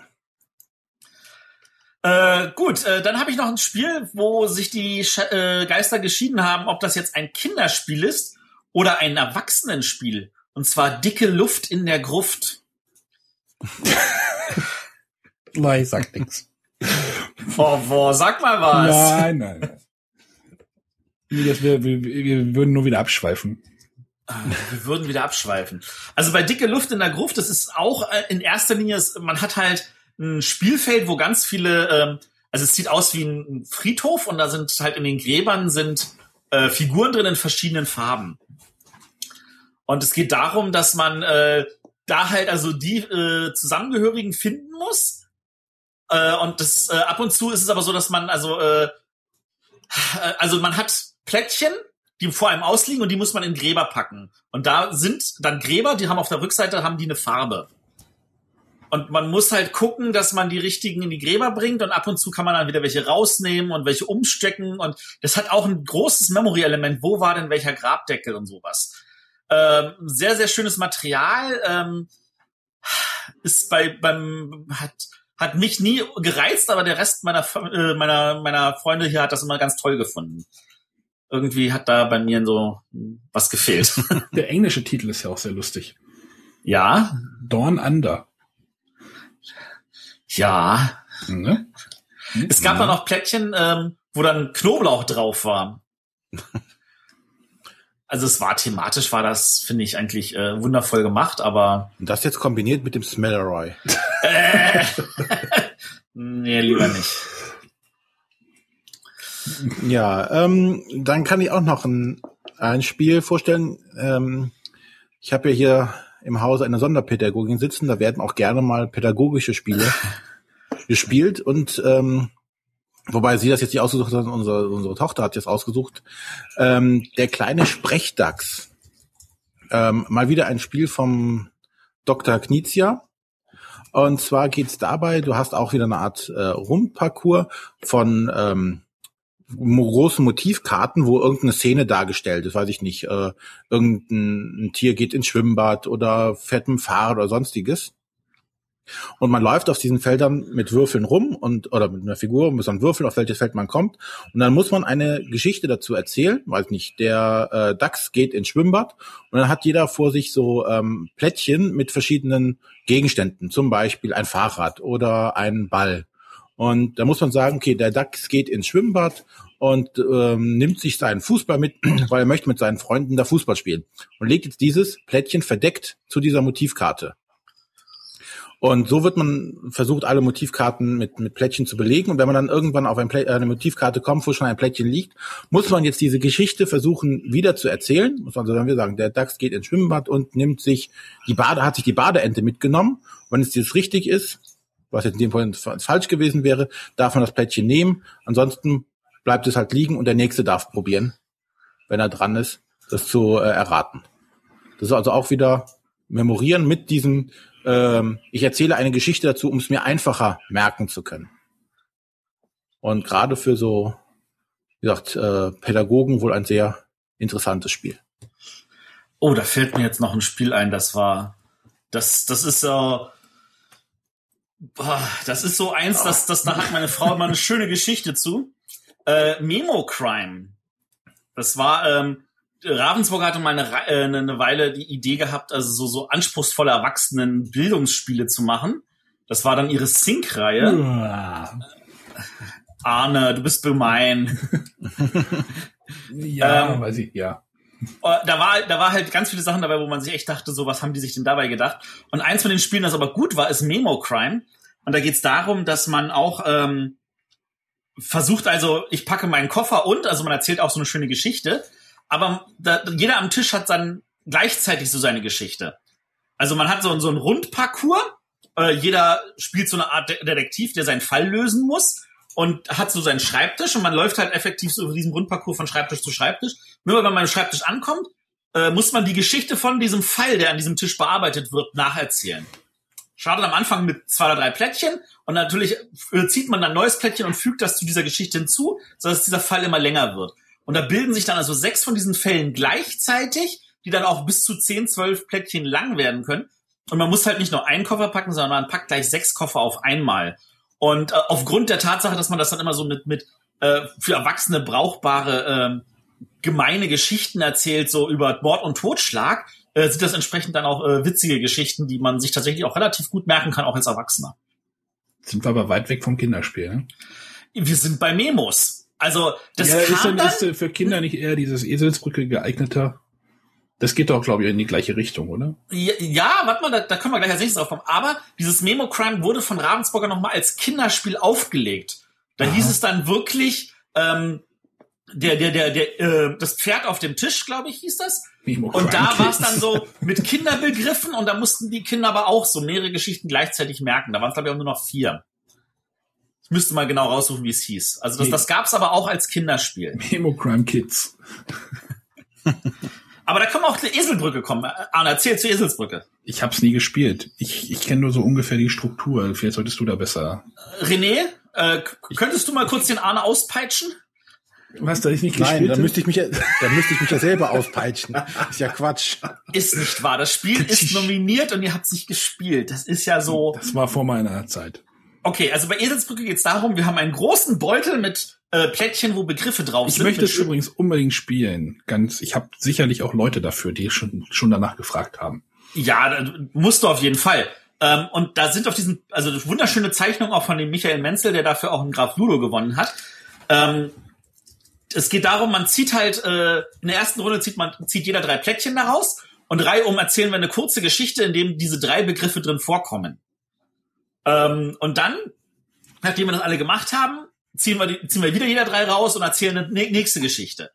Äh, gut, äh, dann habe ich noch ein Spiel, wo sich die Sch äh, Geister geschieden haben, ob das jetzt ein Kinderspiel ist oder ein Erwachsenenspiel. Und zwar dicke Luft in der Gruft. Nein, ich sag nix. Oh, boah, sag mal was. Nein, nein, nein. Das wär, wir, wir würden nur wieder abschweifen. Wir würden wieder abschweifen. Also bei dicke Luft in der Gruft, das ist auch äh, in erster Linie, man hat halt ein Spielfeld, wo ganz viele, ähm, also es sieht aus wie ein Friedhof und da sind halt in den Gräbern sind äh, Figuren drin in verschiedenen Farben. Und es geht darum, dass man äh, da halt also die äh, Zusammengehörigen finden muss. Äh, und das äh, ab und zu ist es aber so, dass man also äh, also man hat Plättchen, die vor einem ausliegen und die muss man in Gräber packen. Und da sind dann Gräber, die haben auf der Rückseite haben die eine Farbe. Und man muss halt gucken, dass man die richtigen in die Gräber bringt und ab und zu kann man dann wieder welche rausnehmen und welche umstecken und das hat auch ein großes Memory-Element. Wo war denn welcher Grabdeckel und sowas? Ähm, sehr, sehr schönes Material. Ähm, ist bei, beim, hat, hat mich nie gereizt, aber der Rest meiner, äh, meiner, meiner Freunde hier hat das immer ganz toll gefunden. Irgendwie hat da bei mir so was gefehlt. Der englische Titel ist ja auch sehr lustig. ja, Dawn Under. ja. Ne? Es gab da noch Plättchen, ähm, wo dann Knoblauch drauf war. Also es war thematisch, war das, finde ich, eigentlich äh, wundervoll gemacht, aber Und das jetzt kombiniert mit dem Smelleroy. nee, lieber nicht. Ja, ähm, dann kann ich auch noch ein, ein Spiel vorstellen. Ähm, ich habe ja hier im Hause eine Sonderpädagogin sitzen, da werden auch gerne mal pädagogische Spiele gespielt und ähm, wobei sie das jetzt nicht ausgesucht hat, unsere, unsere Tochter hat jetzt ausgesucht. Ähm, der kleine Sprechdachs. Ähm, mal wieder ein Spiel vom Dr. Knizia. Und zwar geht's dabei, du hast auch wieder eine Art äh, Rundparcours von ähm, großen Motivkarten, wo irgendeine Szene dargestellt ist, weiß ich nicht, äh, irgendein ein Tier geht ins Schwimmbad oder fährt mit dem Fahrrad oder sonstiges. Und man läuft auf diesen Feldern mit Würfeln rum und oder mit einer Figur mit so einem Würfel, auf welches Feld man kommt. Und dann muss man eine Geschichte dazu erzählen. Weiß nicht, der äh, Dachs geht ins Schwimmbad und dann hat jeder vor sich so ähm, Plättchen mit verschiedenen Gegenständen, zum Beispiel ein Fahrrad oder ein Ball. Und da muss man sagen, okay, der Dachs geht ins Schwimmbad und ähm, nimmt sich seinen Fußball mit, weil er möchte mit seinen Freunden da Fußball spielen. Und legt jetzt dieses Plättchen verdeckt zu dieser Motivkarte. Und so wird man versucht, alle Motivkarten mit, mit Plättchen zu belegen. Und wenn man dann irgendwann auf ein eine Motivkarte kommt, wo schon ein Plättchen liegt, muss man jetzt diese Geschichte versuchen, wieder zu erzählen. Muss man so dann wieder sagen, der Dachs geht ins Schwimmbad und nimmt sich die Bade, hat sich die Badeente mitgenommen. Wenn es jetzt richtig ist, was jetzt in dem Fall falsch gewesen wäre, darf man das Plättchen nehmen. Ansonsten bleibt es halt liegen und der nächste darf probieren, wenn er dran ist, das zu äh, erraten. Das ist also auch wieder memorieren mit diesem, ähm, ich erzähle eine Geschichte dazu, um es mir einfacher merken zu können. Und gerade für so, wie gesagt, äh, Pädagogen wohl ein sehr interessantes Spiel. Oh, da fällt mir jetzt noch ein Spiel ein, das war, das, das ist so, boah, das ist so eins, das, das, da hat meine Frau immer eine schöne Geschichte zu. Äh, Memo Crime. Das war, ähm, Ravensburg hatte mal eine, äh, eine Weile die Idee gehabt, also so, so anspruchsvolle Erwachsenen Bildungsspiele zu machen. Das war dann ihre Sync-Reihe. Arne, du bist gemein. Ja, Ähm, weiß ich, ja. Äh, da war, da war halt ganz viele Sachen dabei, wo man sich echt dachte, so was haben die sich denn dabei gedacht? Und eins von den Spielen, das aber gut war, ist Memo Crime. Und da geht's darum, dass man auch ähm, versucht, also ich packe meinen Koffer und, also man erzählt auch so eine schöne Geschichte, aber da, jeder am Tisch hat dann gleichzeitig so seine Geschichte. Also man hat so, so einen Rundparcours, äh, jeder spielt so eine Art Detektiv, der seinen Fall lösen muss und hat so seinen Schreibtisch und man läuft halt effektiv so über diesen Rundparcours von Schreibtisch zu Schreibtisch. Nur wenn man beim Schreibtisch ankommt, äh, muss man die Geschichte von diesem Fall, der an diesem Tisch bearbeitet wird, nacherzählen. Startet am Anfang mit zwei oder drei Plättchen und natürlich äh, zieht man dann ein neues Plättchen und fügt das zu dieser Geschichte hinzu, sodass dieser Fall immer länger wird. Und da bilden sich dann also sechs von diesen Fällen gleichzeitig, die dann auch bis zu zehn, zwölf Plättchen lang werden können. Und man muss halt nicht nur einen Koffer packen, sondern man packt gleich sechs Koffer auf einmal. Und äh, aufgrund der Tatsache, dass man das dann immer so mit, mit äh, für Erwachsene brauchbare äh, gemeine Geschichten erzählt, so über Mord und Totschlag, äh, sind das entsprechend dann auch äh, witzige Geschichten, die man sich tatsächlich auch relativ gut merken kann, auch als Erwachsener. Sind wir aber weit weg vom Kinderspiel, ne? Wir sind bei Memos. Also das ja, ist, denn, dann, ist für Kinder nicht eher dieses Eselsbrücke geeigneter? Das geht doch, glaube ich, in die gleiche Richtung, oder? Ja, ja warte mal, da, da können wir gleich als nächstes drauf kommen. Aber dieses Memo Crime wurde von Ravensburger nochmal als Kinderspiel aufgelegt. Da Aha. hieß es dann wirklich, ähm, der, der, der, der, äh, das Pferd auf dem Tisch, glaube ich, hieß das. Memo Und da war es dann so mit Kinderbegriffen und da mussten die Kinder aber auch so mehrere Geschichten gleichzeitig merken. Da waren es, glaube ich, auch nur noch vier. Ich müsste mal genau raussuchen, wie es hieß. Also das, das gab es aber auch als Kinderspiel. Memo Crime Kids. Aber da können wir auch zur Eselbrücke kommen. Äh, Arne, erzähl zur Eselsbrücke. Ich hab's nie gespielt. Ich, ich kenne nur so ungefähr die Struktur. Vielleicht solltest du da besser. René, äh, könntest du mal kurz den Arne auspeitschen? Was, da ich nicht Nein, gespielt da habe? müsste ich mich ja, da müsste ich mich ja selber auspeitschen. Ist ja Quatsch. Ist nicht wahr. Das Spiel ist nominiert und ihr habt es nicht gespielt. Das ist ja so. Das war vor meiner Zeit. Okay, also bei Eselsbrücke geht es darum, wir haben einen großen Beutel mit äh, Plättchen, wo Begriffe drauf Ich sind. möchte mit es übrigens unbedingt spielen. Ganz, ich habe sicherlich auch Leute dafür, die schon, schon danach gefragt haben. Ja, da musst du auf jeden Fall. Ähm, und da sind auf diesen, also wunderschöne Zeichnungen auch von dem Michael Menzel, der dafür auch einen Graf Ludo gewonnen hat. Ähm, es geht darum, man zieht halt, äh, in der ersten Runde zieht man, zieht jeder drei Plättchen daraus und drei um erzählen wir eine kurze Geschichte, in dem diese drei Begriffe drin vorkommen. Ähm, und dann, nachdem wir das alle gemacht haben, ziehen wir, ziehen wir wieder jeder drei raus und erzählen eine nä- nächste Geschichte.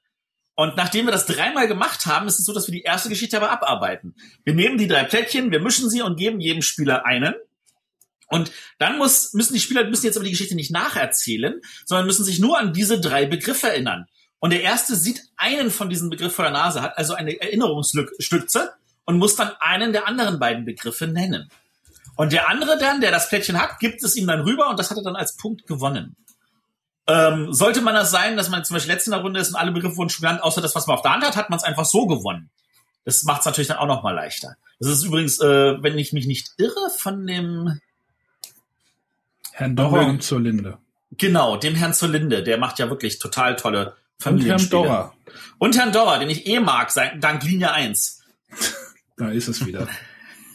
Und nachdem wir das dreimal gemacht haben, ist es so, dass wir die erste Geschichte aber abarbeiten. Wir nehmen die drei Plättchen, wir mischen sie und geben jedem Spieler einen. Und dann muss, müssen die Spieler müssen jetzt aber die Geschichte nicht nacherzählen, sondern müssen sich nur an diese drei Begriffe erinnern. Und der erste sieht einen von diesen Begriffen vor der Nase, hat also eine Erinnerungsstütze und muss dann einen der anderen beiden Begriffe nennen. Und der andere dann, der das Plättchen hat, gibt es ihm dann rüber und das hat er dann als Punkt gewonnen. Ähm, sollte man das sein, dass man zum Beispiel letzte in der Runde ist und alle Begriffe wurden schon genannt, außer das, was man auf der Hand hat, hat man es einfach so gewonnen. Das macht es natürlich dann auch noch mal leichter. Das ist übrigens, äh, wenn ich mich nicht irre, von dem Herrn Okay. und zur Linde. Genau, dem Herrn zur Linde, der macht ja wirklich total tolle Und Herrn Familienspiele. Dorra. Und Herrn Dorra, den ich eh mag, sein, dank Linie 1. Da ist es wieder.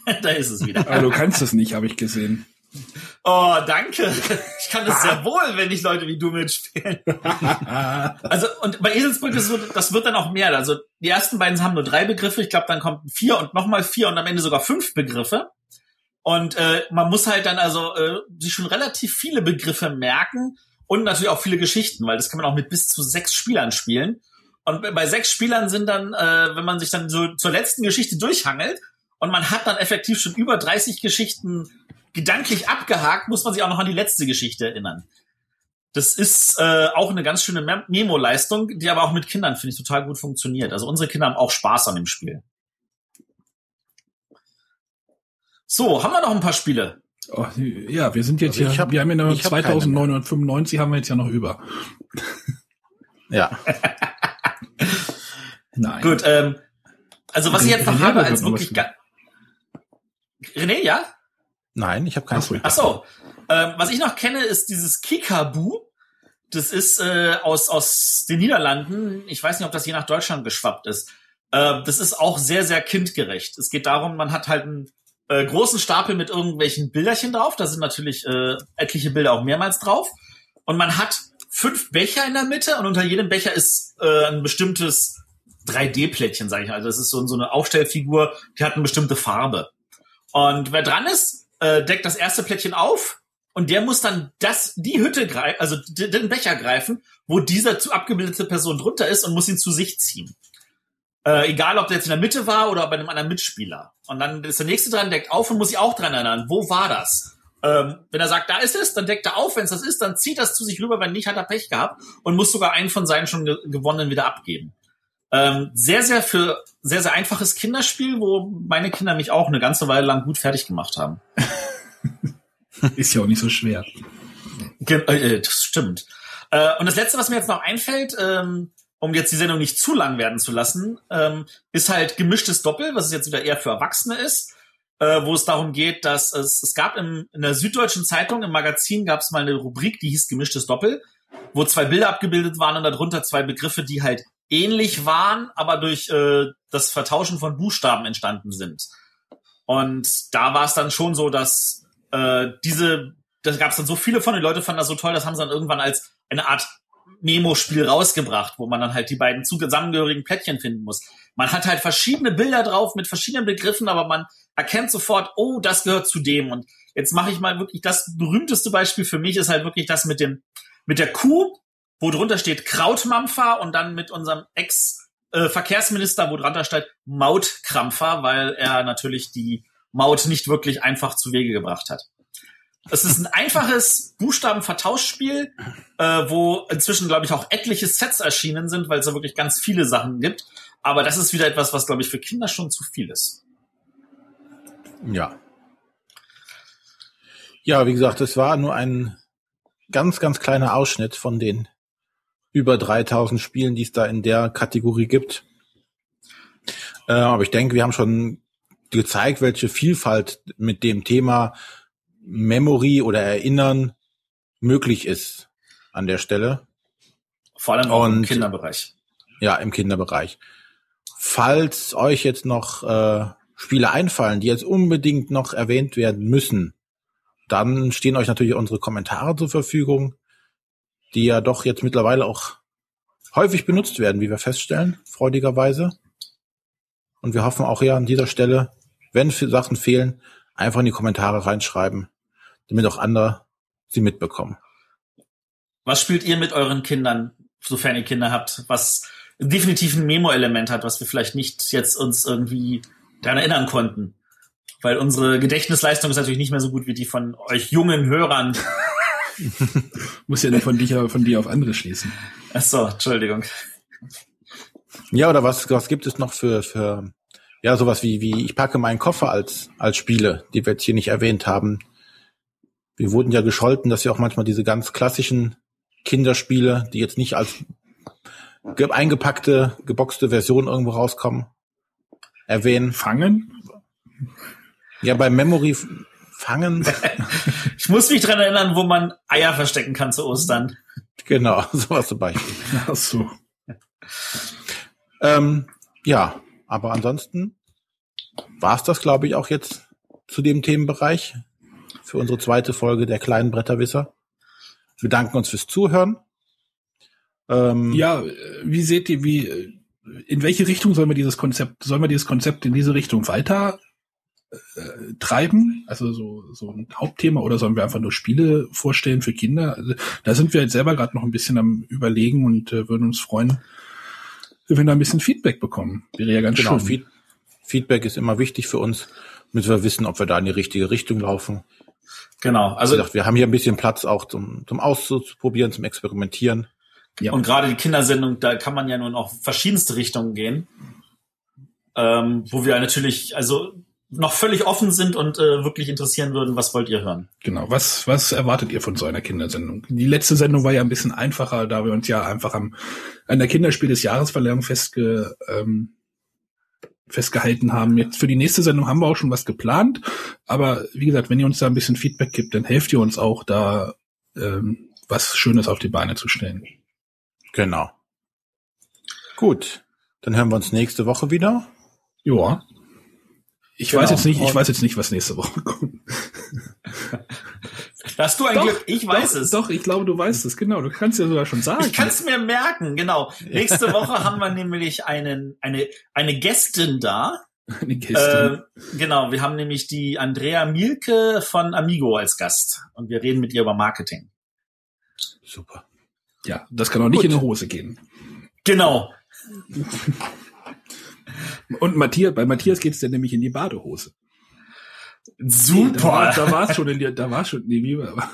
da ist es wieder. Aber du kannst es nicht, habe ich gesehen. Oh, danke. Ich kann das sehr wohl, wenn ich Leute wie du mitspielen. Also, und bei Eselsbrücke ist so, das wird dann auch mehr. Also, die ersten beiden haben nur drei Begriffe. Ich glaube, dann kommt vier und nochmal vier und am Ende sogar fünf Begriffe. Und äh, man muss halt dann also äh, sich schon relativ viele Begriffe merken und natürlich auch viele Geschichten, weil das kann man auch mit bis zu sechs Spielern spielen. Und bei sechs Spielern sind dann, äh, wenn man sich dann so zur letzten Geschichte durchhangelt und man hat dann effektiv schon über 30 Geschichten gedanklich abgehakt, muss man sich auch noch an die letzte Geschichte erinnern. Das ist äh, auch eine ganz schöne Mem- Memo-Leistung, die aber auch mit Kindern, finde ich, total gut funktioniert. Also unsere Kinder haben auch Spaß an dem Spiel. So, haben wir noch ein paar Spiele? Oh, ja, wir sind jetzt Also ich ja, hab- wir haben ja noch ich hab keine 2995 haben wir jetzt ja noch über. Ja. Nein. Gut, ähm, also was ich jetzt noch habe als wirklich... René, ja? Nein, ich habe keinen. Ach. Ach so. Ähm, was ich noch kenne, ist dieses Kikabu. Das ist äh, aus, aus den Niederlanden. Ich weiß nicht, ob das je nach Deutschland geschwappt ist. Äh, das ist auch sehr, sehr kindgerecht. Es geht darum, man hat halt einen äh, großen Stapel mit irgendwelchen Bilderchen drauf. Da sind natürlich äh, etliche Bilder auch mehrmals drauf. Und man hat fünf Becher in der Mitte und unter jedem Becher ist äh, ein bestimmtes 3D-Plättchen, sage ich mal. Also das ist so, so eine Aufstellfigur, die hat eine bestimmte Farbe. Und wer dran ist, äh, deckt das erste Plättchen auf und der muss dann das, die Hütte greifen, also den Becher greifen, wo dieser zu abgebildete Person drunter ist und muss ihn zu sich ziehen. Äh, egal, ob der jetzt in der Mitte war oder bei einem anderen Mitspieler. Und dann ist der nächste dran, deckt auf und muss sich auch dran erinnern. Wo war das? Ähm, wenn er sagt, da ist es, dann deckt er auf. Wenn es das ist, dann zieht das zu sich rüber. Wenn nicht, hat er Pech gehabt und muss sogar einen von seinen schon ge gewonnenen wieder abgeben. Ähm, sehr, sehr für sehr, sehr einfaches Kinderspiel, wo meine Kinder mich auch eine ganze Weile lang gut fertig gemacht haben. ist ja auch nicht so schwer. Ge äh, das stimmt. Äh, und das letzte, was mir jetzt noch einfällt, ähm, um jetzt die Sendung nicht zu lang werden zu lassen, ähm, ist halt gemischtes Doppel, was es jetzt wieder eher für Erwachsene ist, äh, wo es darum geht, dass es, es gab im, in der Süddeutschen Zeitung, im Magazin gab es mal eine Rubrik, die hieß gemischtes Doppel, wo zwei Bilder abgebildet waren und darunter zwei Begriffe, die halt ähnlich waren, aber durch äh, das Vertauschen von Buchstaben entstanden sind. Und da war es dann schon so, dass äh, diese, da gab es dann so viele von, die Leute fanden das so toll, das haben sie dann irgendwann als eine Art Memo-Spiel rausgebracht, wo man dann halt die beiden zusammengehörigen Plättchen finden muss. Man hat halt verschiedene Bilder drauf mit verschiedenen Begriffen, aber man erkennt sofort, oh, das gehört zu dem. Und jetzt mache ich mal wirklich das berühmteste Beispiel für mich ist halt wirklich das mit dem mit der Kuh, wo drunter steht Krautmampfer und dann mit unserem Ex äh, Verkehrsminister, wo drunter steht Mautkrampfer, weil er natürlich die Maut nicht wirklich einfach zu Wege gebracht hat. Es ist ein einfaches Buchstabenvertauschspiel, äh, wo inzwischen, glaube ich, auch etliche Sets erschienen sind, weil es da wirklich ganz viele Sachen gibt. Aber das ist wieder etwas, was, glaube ich, für Kinder schon zu viel ist. Ja. Ja, wie gesagt, es war nur ein ganz, ganz kleiner Ausschnitt von den über 3000 Spielen, die es da in der Kategorie gibt. Äh, aber ich denke, wir haben schon gezeigt, welche Vielfalt mit dem Thema Memory oder Erinnern möglich ist an der Stelle. Vor allem auch Und, im Kinderbereich. Ja, im Kinderbereich. Falls euch jetzt noch äh, Spiele einfallen, die jetzt unbedingt noch erwähnt werden müssen, dann stehen euch natürlich unsere Kommentare zur Verfügung, die ja doch jetzt mittlerweile auch häufig benutzt werden, wie wir feststellen, freudigerweise. Und wir hoffen auch hier an dieser Stelle, wenn Sachen fehlen, einfach in die Kommentare reinschreiben damit auch andere sie mitbekommen. Was spielt ihr mit euren Kindern, sofern ihr Kinder habt, was definitiv ein Memo-Element hat, was wir vielleicht nicht jetzt uns irgendwie daran erinnern konnten? Weil unsere Gedächtnisleistung ist natürlich nicht mehr so gut wie die von euch jungen Hörern. Muss ja nicht von dir, von dir auf andere schließen. Ach so, Entschuldigung. Ja, oder was, was gibt es noch für, für, ja, sowas wie, wie, ich packe meinen Koffer als, als Spiele, die wir jetzt hier nicht erwähnt haben, wir wurden ja gescholten, dass wir auch manchmal diese ganz klassischen Kinderspiele, die jetzt nicht als eingepackte, geboxte Version irgendwo rauskommen, erwähnen. Fangen? Ja, bei Memory fangen. ich muss mich dran erinnern, wo man Eier verstecken kann zu Ostern. Genau, sowas zum Beispiel. Ach so. Ähm, ja, aber ansonsten war es das, glaube ich, auch jetzt zu dem Themenbereich für unsere zweite Folge der kleinen Bretterwisser. Wir bedanken uns fürs Zuhören. Ähm, ja, wie seht ihr, wie, in welche Richtung sollen wir dieses Konzept, sollen wir dieses Konzept in diese Richtung weiter äh, treiben? Also so, so ein Hauptthema oder sollen wir einfach nur Spiele vorstellen für Kinder? Also, da sind wir jetzt selber gerade noch ein bisschen am überlegen und äh, würden uns freuen, wenn wir da ein bisschen Feedback bekommen. Wäre ja ganz genau, schön. Feedback ist immer wichtig für uns, damit wir wissen, ob wir da in die richtige Richtung laufen. Genau. Also gesagt, wir haben hier ein bisschen Platz auch zum, zum Auszuprobieren, zum Experimentieren. Ja. Und gerade die Kindersendung, da kann man ja nun auch verschiedenste Richtungen gehen, ähm, wo wir natürlich also noch völlig offen sind und äh, wirklich interessieren würden, was wollt ihr hören? Genau, was was erwartet ihr von so einer Kindersendung? Die letzte Sendung war ja ein bisschen einfacher, da wir uns ja einfach am an der Kinderspiel des Jahresverleihung festge, ähm, festgehalten haben. Jetzt für die nächste Sendung haben wir auch schon was geplant. Aber wie gesagt, wenn ihr uns da ein bisschen Feedback gibt, dann helft ihr uns auch da ähm, was Schönes auf die Beine zu stellen. Genau. Gut, dann hören wir uns nächste Woche wieder. Ja. Ich genau. weiß jetzt nicht, ich weiß jetzt nicht, was nächste Woche kommt. Hast du ein doch, Glück? Ich weiß doch, es. Doch, ich glaube, du weißt es. Genau, du kannst ja sogar schon sagen. Ich kann es mir merken, genau. Nächste Woche haben wir nämlich einen, eine, eine Gästin da. Eine Gästin. Äh, genau, wir haben nämlich die Andrea Mielke von Amigo als Gast und wir reden mit ihr über Marketing. Super. ja, das kann auch nicht Gut. in die Hose gehen. Genau. Und Matthias, bei Matthias geht's dann nämlich in die Badehose. Super. Da war, da war es schon in die, da war schon, nee, wie war,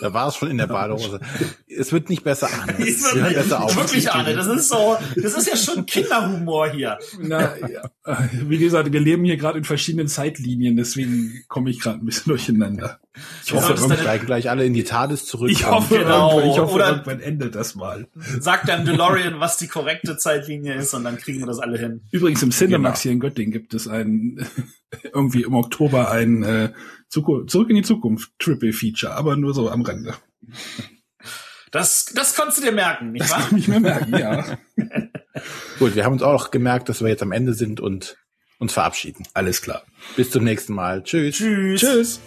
Da war es schon in der Badehose. es wird nicht besser an. Ist Wir hören besser auf. wirklich, Arne, das ist so, das ist ja schon Kinderhumor hier. Na, ja. Wie gesagt, wir leben hier gerade in verschiedenen Zeitlinien, deswegen komme ich gerade ein bisschen durcheinander. Ich Ja, hoffe, Wir irgendwann, steigen gleich alle in die TARDIS zurück. ich hoffe, Genau. irgendwann, ich hoffe Oder- irgendwann endet das mal. Sagt dann DeLorean, was die korrekte Zeitlinie ist und dann kriegen wir das alle hin. Übrigens im Cinemax Genau. hier in Göttingen gibt es ein irgendwie im Oktober ein äh, Zuku- Zurück in die Zukunft Triple Feature, aber nur so am Rande. Das, das konntest du dir merken, nicht Das wahr? kann ich mir merken, ja. Gut, wir haben uns auch gemerkt, dass wir jetzt am Ende sind und uns verabschieden. Alles klar. Bis zum nächsten Mal. Tschüss. Tschüss. Tschüss.